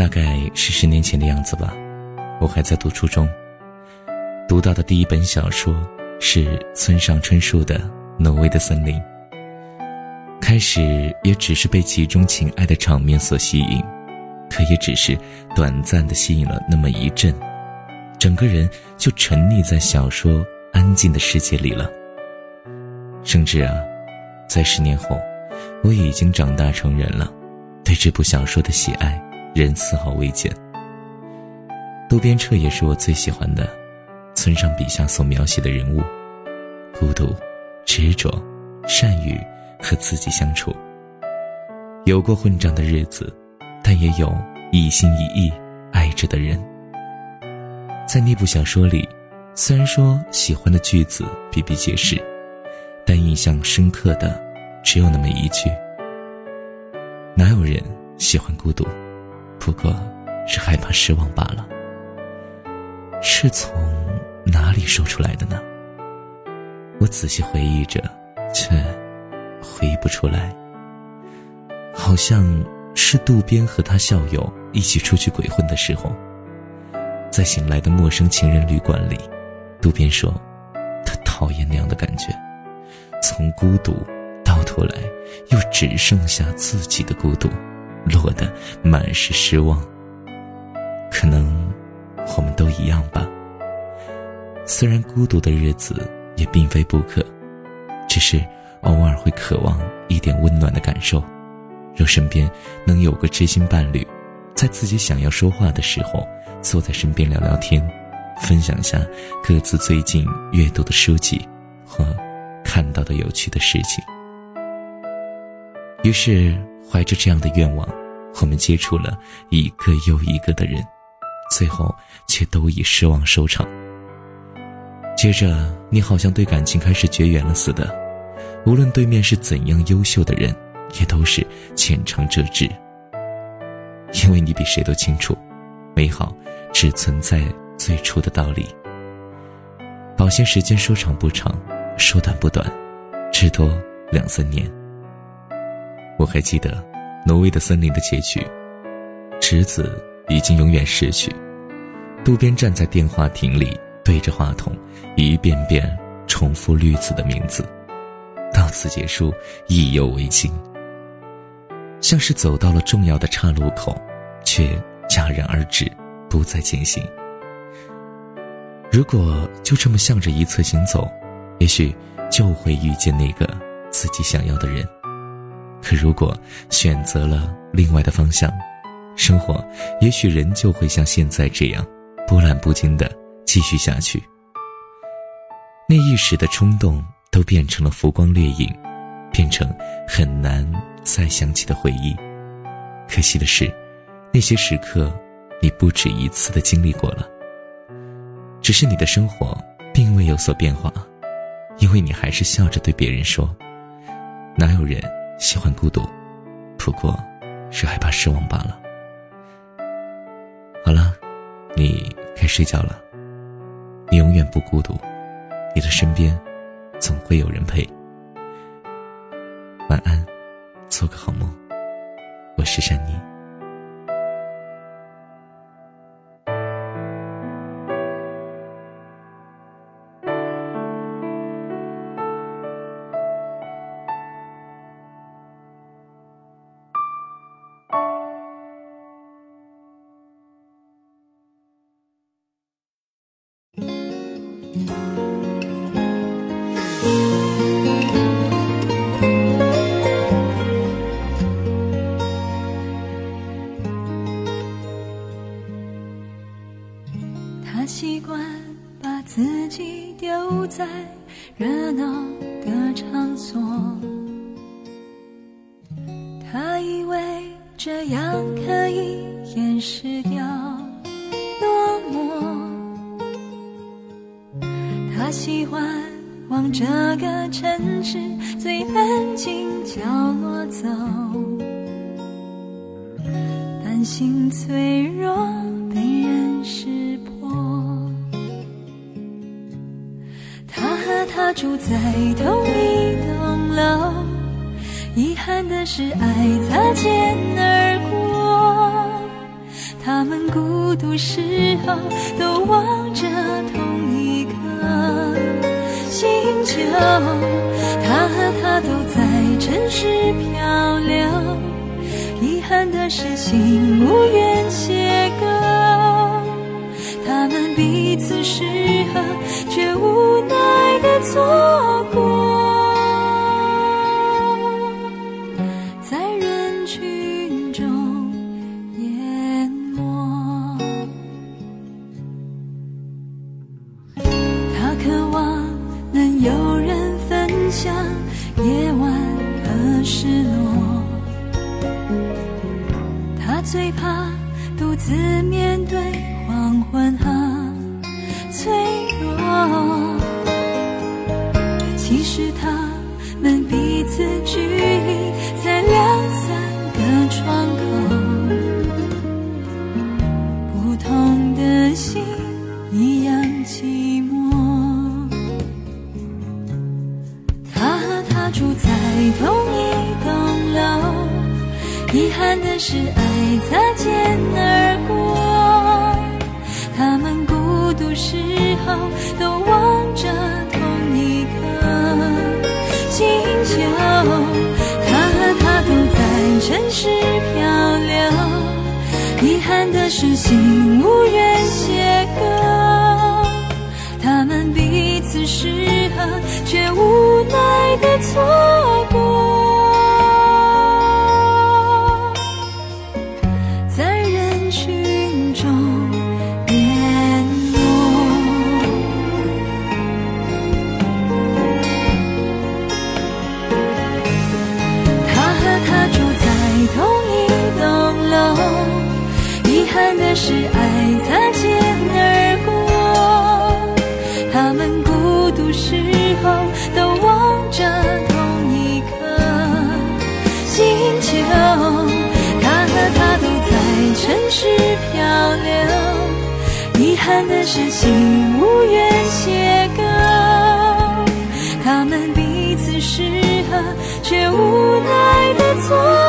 大概是十年前的样子吧，我还在读初中。读到的第一本小说是村上春树的《挪威的森林》。开始也只是被其中情爱的场面所吸引，可也只是短暂的吸引了那么一阵，整个人就沉溺在小说安静的世界里了。甚至啊，在十年后，我已经长大成人了，对这部小说的喜爱人丝毫未减。渡边彻也是我最喜欢的，村上笔下所描写的人物，孤独、执着、善于。和自己相处，有过混账的日子，但也有一心一意爱着的人。在那部小说里，虽然说喜欢的句子比比皆是，但印象深刻的只有那么一句：“哪有人喜欢孤独？不过是害怕失望罢了。”是从哪里说出来的呢？我仔细回忆着，却。回忆不出来，好像是渡边和他校友一起出去鬼混的时候，在醒来的陌生情人旅馆里，渡边说，他讨厌那样的感觉，从孤独到头来又只剩下自己的孤独，落得满是失望。可能我们都一样吧。虽然孤独的日子也并非不可，只是。偶尔会渴望一点温暖的感受，若身边能有个知心伴侣，在自己想要说话的时候，坐在身边聊聊天，分享下各自最近阅读的书籍和看到的有趣的事情。于是，怀着这样的愿望，我们接触了一个又一个的人，最后却都以失望收场。接着，你好像对感情开始绝缘了似的。无论对面是怎样优秀的人，也都是浅尝辄止。因为你比谁都清楚，美好只存在最初的道理。保鲜时间说长不长，说短不短，至多两三年。我还记得《挪威的森林》的结局，池子已经永远逝去，渡边站在电话亭里，对着话筒，一遍遍重复绿子的名字。到此结束，意犹未尽。像是走到了重要的岔路口，却戛然而止，不再前行。如果就这么向着一侧行走，也许就会遇见那个自己想要的人。可如果选择了另外的方向，生活也许仍旧会像现在这样波澜不惊的继续下去。那一时的冲动。都变成了浮光掠影，变成很难再想起的回忆。可惜的是，那些时刻，你不止一次的经历过了。只是你的生活并未有所变化，因为你还是笑着对别人说：“哪有人喜欢孤独？不过，是害怕失望罢了。”好了，你该睡觉了。你永远不孤独，你的身边。总会有人陪。晚安，做个好梦。我是珊妮。在热闹的场所，他以为这样可以掩饰掉落寞。他喜欢往这个城市最安静角落走，担心脆弱住在同一栋楼，遗憾的是爱擦肩而过。他们孤独时候都望着同一颗星球。他和她都在城市漂流，遗憾的是心无缘邂逅。他们彼此适合，却无最怕独自面对黄昏啊，脆弱。其实他们彼此惧。遗憾的是爱擦肩而过，他们孤独时候都望着同一颗星球。他和她都在城市漂流，遗憾的是心无缘邂逅。他们彼此适合，却无奈的错憾的是爱擦肩而过，他们孤独时候都望着同一颗星球。他和她都在城市漂流，遗憾的是心无缘邂逅。他们彼此适合，却无奈的错。